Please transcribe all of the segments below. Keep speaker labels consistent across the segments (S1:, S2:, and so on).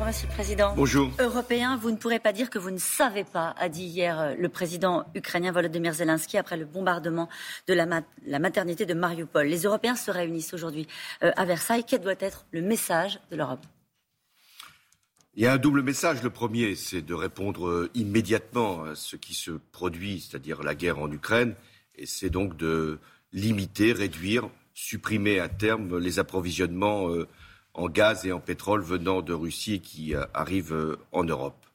S1: Bonjour Monsieur le Président.
S2: Bonjour.
S1: Vous ne pourrez pas dire que vous ne savez pas, a dit hier euh, le président ukrainien Volodymyr Zelensky après le bombardement de la, maternité de Mariupol. Les Européens se réunissent aujourd'hui euh, à Versailles. Quel doit être le message de l'Europe?
S2: Il y a un double message. Le premier, c'est de répondre euh, immédiatement à ce qui se produit, c'est-à-dire la guerre en Ukraine, et c'est donc de limiter, réduire, supprimer à terme les approvisionnements en gaz et en pétrole venant de Russie et qui euh, arrivent euh, en Europe.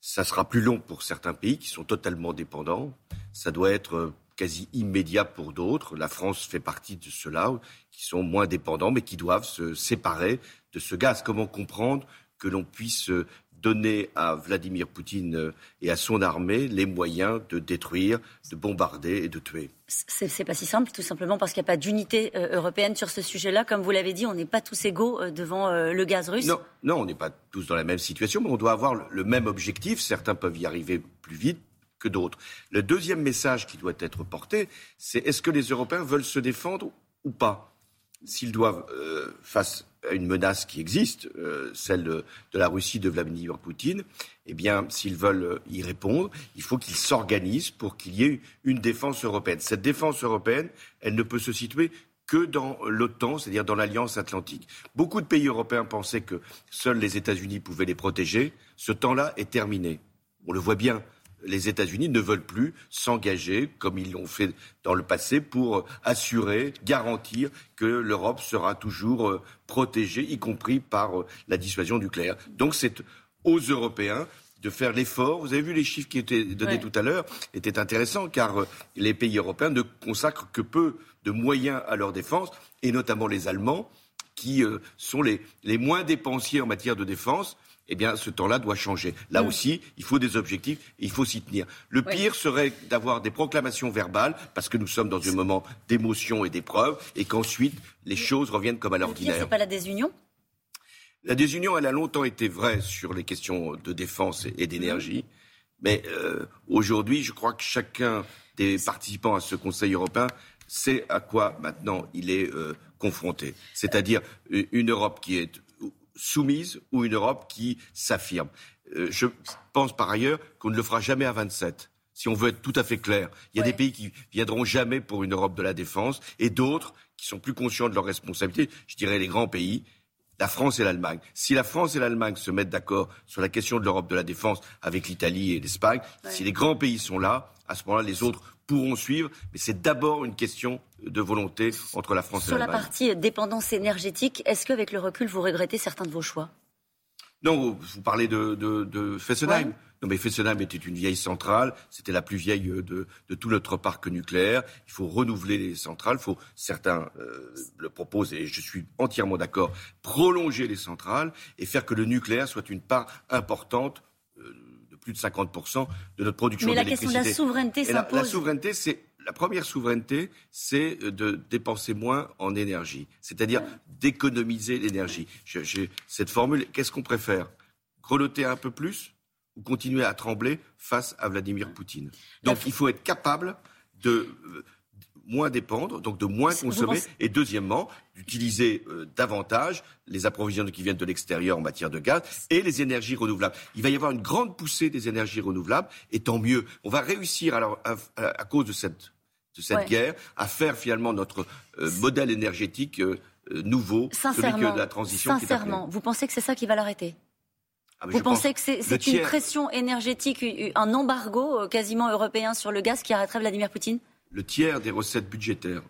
S2: Ça sera plus long pour certains pays qui sont totalement dépendants. Ça doit être euh, quasi immédiat pour d'autres. La France fait partie de ceux-là qui sont moins dépendants mais qui doivent se séparer de ce gaz. Comment comprendre que l'on puisse donner à Vladimir Poutine euh, et à son armée les moyens de détruire, de bombarder et de tuer.
S1: C'est pas si simple, tout simplement parce qu'il n'y a pas d'unité euh, européenne sur ce sujet-là. Comme vous l'avez dit, on n'est pas tous égaux euh, devant le gaz russe.
S2: Non, non, on n'est pas tous dans la même situation, mais on doit avoir le même objectif. Certains peuvent y arriver plus vite que d'autres. Le deuxième message qui doit être porté, c'est est-ce que les Européens veulent se défendre ou pas? S'ils doivent, face une menace qui existe, euh, celle de, la Russie de Vladimir Poutine, eh bien, s'ils veulent y répondre, il faut qu'ils s'organisent pour qu'il y ait une défense européenne. Cette défense européenne, elle ne peut se situer que dans l'OTAN, c'est-à-dire dans l'Alliance atlantique. Beaucoup de pays européens pensaient que seuls les États-Unis pouvaient les protéger. Ce temps-là est terminé. On le voit bien les États-Unis ne veulent plus s'engager, comme ils l'ont fait dans le passé, pour assurer, garantir que l'Europe sera toujours euh, protégée, y compris par euh, la dissuasion nucléaire. Donc c'est aux Européens de faire l'effort. Vous avez vu les chiffres qui étaient donnés tout à l'heure, étaient intéressants car euh, les pays européens ne consacrent que peu de moyens à leur défense, et notamment les Allemands, qui sont les, les moins dépensiers en matière de défense eh bien, ce temps-là doit changer. Là mm. aussi, il faut des objectifs, et il faut s'y tenir. Le pire serait d'avoir des proclamations verbales, parce que nous sommes dans un moment d'émotion et d'épreuve, et qu'ensuite, les choses reviennent comme à l'ordinaire.
S1: C'est pas la désunion?
S2: La désunion, elle a longtemps été vraie sur les questions de défense et d'énergie. Mais euh, aujourd'hui, je crois que chacun des participants à ce Conseil européen sait à quoi maintenant il est euh, confronté. C'est-à-dire une Europe qui est soumise ou une Europe qui s'affirme. Euh, je pense par ailleurs qu'on ne le fera jamais à 27 si on veut être tout à fait clair. Il y a des pays qui viendront jamais pour une Europe de la défense et d'autres qui sont plus conscients de leurs responsabilités. Je dirais les grands pays, la France et l'Allemagne. Si la France et l'Allemagne se mettent d'accord sur la question de l'Europe de la défense avec l'Italie et l'Espagne, si les grands pays sont là, à ce moment-là, les autres pourront suivre. Mais c'est d'abord une question de volonté entre la France et l'Allemagne.
S1: Sur la partie dépendance énergétique, est-ce qu'avec le recul, vous regrettez certains de vos choix?
S2: Non, vous parlez de, de, Fessenheim. Non, mais Fessenheim était une vieille centrale. C'était la plus vieille de, tout notre parc nucléaire. Il faut renouveler les centrales. Faut, certains euh, le proposent, et je suis entièrement d'accord, prolonger les centrales et faire que le nucléaire soit une part importante euh, plus de 50% de notre production d'électricité.
S1: Mais la question de la souveraineté s'impose.
S2: La, la souveraineté, c'est la première souveraineté, c'est de dépenser moins en énergie, c'est-à-dire d'économiser l'énergie. cette formule, qu'est-ce qu'on préfère? Grelotter un peu plus ou continuer à trembler face à Vladimir Poutine? Donc il faut être capable de euh, moins dépendre, donc de moins consommer, et deuxièmement, d'utiliser euh, davantage les approvisionnements qui viennent de l'extérieur en matière de gaz et les énergies renouvelables. Il va y avoir une grande poussée des énergies renouvelables, et tant mieux. On va réussir, alors, à cause de cette de cette guerre, à faire finalement notre euh, modèle énergétique euh, euh, nouveau, celui de la transition.
S1: Sincèrement, vous pensez que c'est ça qui va l'arrêter? Ah, Vous pensez que c'est une pression énergétique, un embargo quasiment européen sur le gaz qui arrêterait Vladimir Poutine?
S2: Le tiers des recettes budgétaires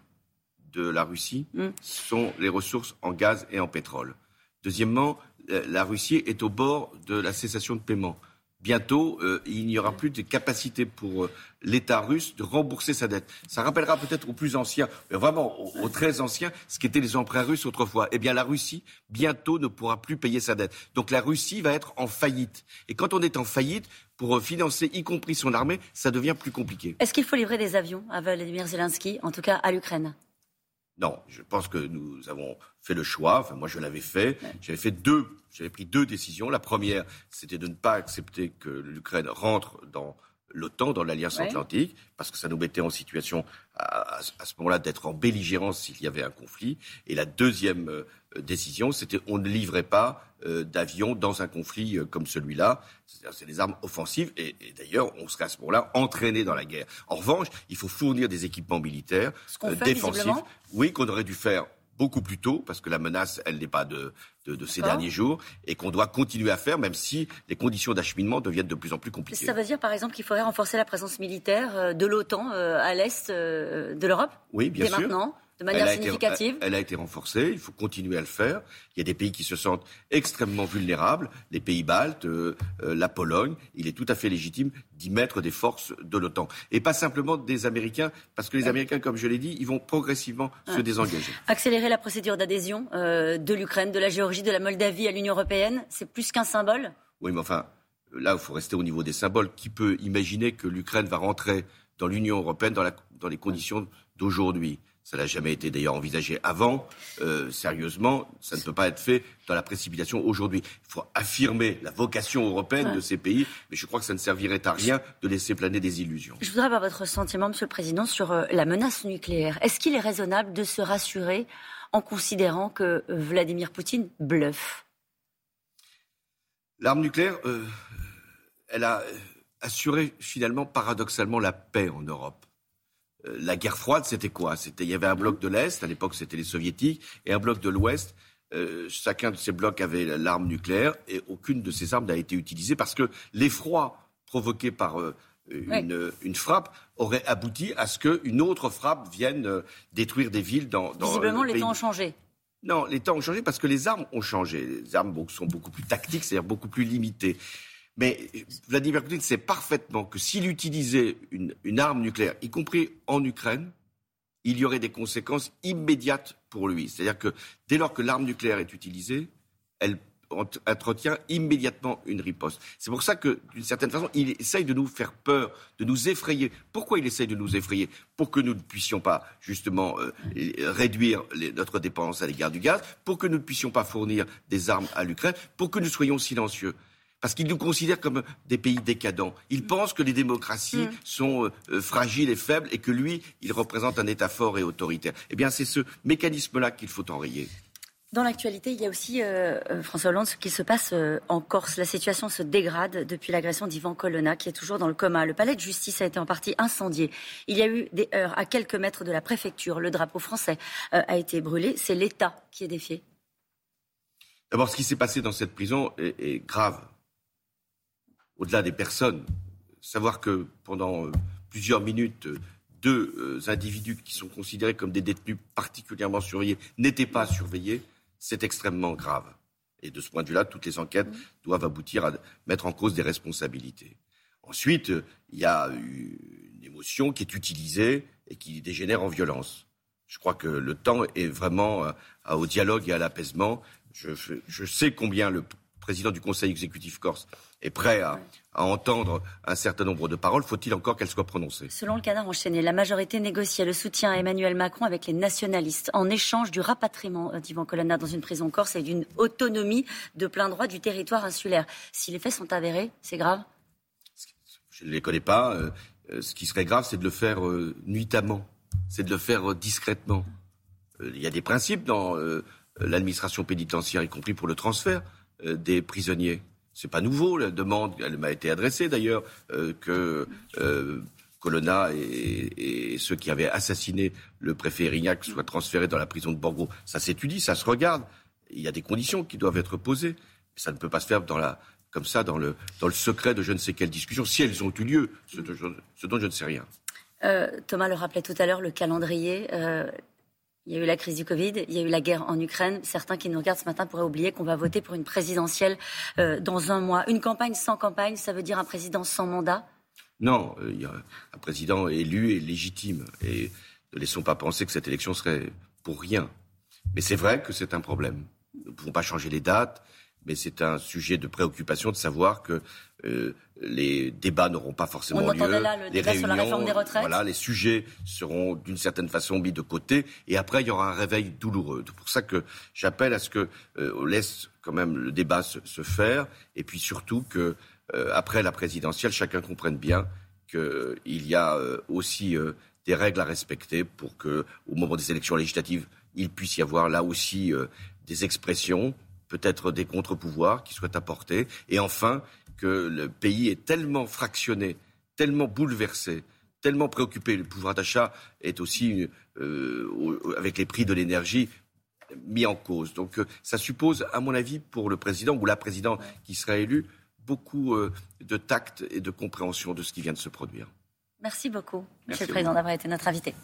S2: de la Russie hmm. sont les ressources en gaz et en pétrole. Deuxièmement, la Russie est au bord de la cessation de paiement bientôt, euh, il n'y aura plus de capacité pour euh, l'État russe de rembourser sa dette. Ça rappellera peut-être aux plus anciens, mais vraiment aux, très anciens, ce qu'étaient les emprunts russes autrefois. Eh bien, la Russie, bientôt, ne pourra plus payer sa dette. Donc la Russie va être en faillite. Et quand on est en faillite, pour euh, financer, y compris son armée, ça devient plus compliqué.
S1: Est-ce qu'il faut livrer des avions à Vladimir Zelensky, en tout cas à l'Ukraine?
S2: Non, je pense que nous avons fait le choix. Enfin, moi, je l'avais fait. J'avais fait deux. J'avais pris deux décisions. La première, c'était de ne pas accepter que l'Ukraine rentre dans l'OTAN dans l'Alliance Atlantique, parce que ça nous mettait en situation à, ce moment-là d'être en belligérance s'il y avait un conflit. Et la deuxième euh, décision, c'était on ne livrait pas euh, d'avions dans un conflit euh, comme celui-là. C'est des armes offensives et, d'ailleurs, on serait à ce moment-là entraîné dans la guerre. En revanche, il faut fournir des équipements militaires défensifs. Oui, qu'on aurait dû faire beaucoup plus tôt, parce que la menace, elle n'est pas de, de, ces derniers jours, et qu'on doit continuer à faire, même si les conditions d'acheminement deviennent de plus en plus compliquées.
S1: Ça veut dire, par exemple, qu'il faudrait renforcer la présence militaire euh, de l'OTAN euh, à l'est euh, de l'Europe?
S2: Oui, bien
S1: sûr. maintenant? De manière significative
S2: Elle a été renforcée, il faut continuer à le faire. Il y a des pays qui se sentent extrêmement vulnérables, les pays baltes, euh, euh, la Pologne. Il est tout à fait légitime d'y mettre des forces de l'OTAN. Et pas simplement des Américains, parce que les Américains, comme je l'ai dit, ils vont progressivement se désengager.
S1: Accélérer la procédure d'adhésion euh, de l'Ukraine, de la Géorgie, de la Moldavie à l'Union européenne, c'est plus qu'un symbole?
S2: Oui, mais enfin, là, il faut rester au niveau des symboles. Qui peut imaginer que l'Ukraine va rentrer dans l'Union européenne dans, dans les conditions d'aujourd'hui? Ça n'a jamais été d'ailleurs envisagé avant. Euh, sérieusement, ça ne peut pas être fait dans la précipitation aujourd'hui. Il faut affirmer la vocation européenne de ces pays, mais je crois que ça ne servirait à rien de laisser planer des illusions.
S1: Je voudrais avoir votre sentiment, Monsieur le Président, sur euh, la menace nucléaire. Est-ce qu'il est raisonnable de se rassurer en considérant que Vladimir Poutine bluffe?
S2: L'arme nucléaire, euh, elle a assuré finalement paradoxalement la paix en Europe la guerre froide, c'était quoi? C'était il y avait un bloc de l'Est, à l'époque c'était les soviétiques, et un bloc de l'Ouest. Euh, chacun de ces blocs avait l'arme nucléaire et aucune de ces armes n'a été utilisée parce que l'effroi provoqué par euh, une, frappe aurait abouti à ce qu'une autre frappe vienne euh, détruire des villes dans, dans
S1: Visiblement, les temps ont changé.
S2: Non, les temps ont changé parce que les armes ont changé. Les armes sont beaucoup plus tactiques, c'est-à-dire beaucoup plus limitées. Mais Vladimir Poutine sait parfaitement que s'il utilisait une, arme nucléaire, y compris en Ukraine, il y aurait des conséquences immédiates pour lui. C'est-à-dire que dès lors que l'arme nucléaire est utilisée, elle entretient immédiatement une riposte. C'est pour ça que, d'une certaine façon, il essaye de nous faire peur, de nous effrayer. Pourquoi il essaye de nous effrayer? Pour que nous ne puissions pas, justement, euh, réduire notre dépendance à l'égard du gaz, pour que nous ne puissions pas fournir des armes à l'Ukraine, pour que nous soyons silencieux parce qu'ils nous considèrent comme des pays décadents. Ils mm. pensent que les démocraties mm. sont euh, euh, fragiles et faibles et que lui, il représente un État fort et autoritaire. Eh bien, c'est ce mécanisme-là qu'il faut enrayer.
S1: Dans l'actualité, il y a aussi, euh, François Hollande, ce qui se passe en Corse. La situation se dégrade depuis l'agression d'Ivan Colonna, qui est toujours dans le coma. Le palais de justice a été en partie incendié. Il y a eu des heurts à quelques mètres de la préfecture. Le drapeau français a été brûlé. C'est l'État qui est défié.
S2: D'abord, ce qui s'est passé dans cette prison est grave au-delà des personnes, savoir que pendant euh, plusieurs minutes, euh, deux euh, individus qui sont considérés comme des détenus particulièrement surveillés n'étaient pas surveillés, c'est extrêmement grave. Et de ce point de vue-là, toutes les enquêtes mmh. doivent aboutir à mettre en cause des responsabilités. Ensuite, il y a une émotion qui est utilisée et qui dégénère en violence. Je crois que le temps est vraiment au dialogue et à l'apaisement. je sais combien le président du Conseil exécutif corse est prêt à, entendre un certain nombre de paroles, faut-il encore qu'elles soient prononcées?
S1: Selon le canard enchaîné, la majorité négociait le soutien à Emmanuel Macron avec les nationalistes en échange du rapatriement d'Ivan Colonna dans une prison corse et d'une autonomie de plein droit du territoire insulaire. Si les faits sont avérés, c'est grave?
S2: Je ne les connais pas. Euh, euh, ce qui serait grave, c'est de le faire euh, nuitamment, c'est de le faire discrètement. Il y a des principes dans l'administration pénitentiaire, y compris pour le transfert. Euh, des prisonniers. C'est pas nouveau, la demande, elle m'a été adressée d'ailleurs, euh, que euh, Colonna et, ceux qui avaient assassiné le préfet Erignac soient transférés dans la prison de Borgo. Ça s'étudie, ça se regarde. Il y a des conditions qui doivent être posées. Ça ne peut pas se faire comme ça dans le secret de je ne sais quelle discussion, si elles ont eu lieu, ce, dont je ne sais rien.
S1: Thomas le rappelait tout à l'heure, le calendrier. Il y a eu la crise du Covid, il y a eu la guerre en Ukraine. Certains qui nous regardent ce matin pourraient oublier qu'on va voter pour une présidentielle euh, dans un mois. Une campagne sans campagne, ça veut dire un président sans mandat?
S2: Non, euh, un président élu et légitime. Et ne laissons pas penser que cette élection serait pour rien. Mais c'est vrai que c'est un problème. Nous ne pouvons pas changer les dates, mais c'est un sujet de préoccupation de savoir que euh, les débats n'auront pas forcément
S1: On
S2: lieu.
S1: Là, le les réunions, sur la réforme des retraites.
S2: Voilà, les sujets seront d'une certaine façon mis de côté, et après il y aura un réveil douloureux. C'est pour ça que j'appelle à ce que euh, laisse quand même le débat se, faire, et puis surtout que euh, après la présidentielle, chacun comprenne bien qu'il y a aussi des règles à respecter pour que, au moment des élections législatives, il puisse y avoir là aussi des expressions, peut-être des contre-pouvoirs qui soient apportés, et enfin que le pays est tellement fractionné, tellement bouleversé, tellement préoccupé. Le pouvoir d'achat est aussi, euh, avec les prix de l'énergie, mis en cause. Donc euh, ça suppose, à mon avis, pour le président ou la présidente qui sera élue, beaucoup euh, de tact et de compréhension de ce qui vient de se produire.
S1: Merci beaucoup, Monsieur le Président, d'avoir été notre invité.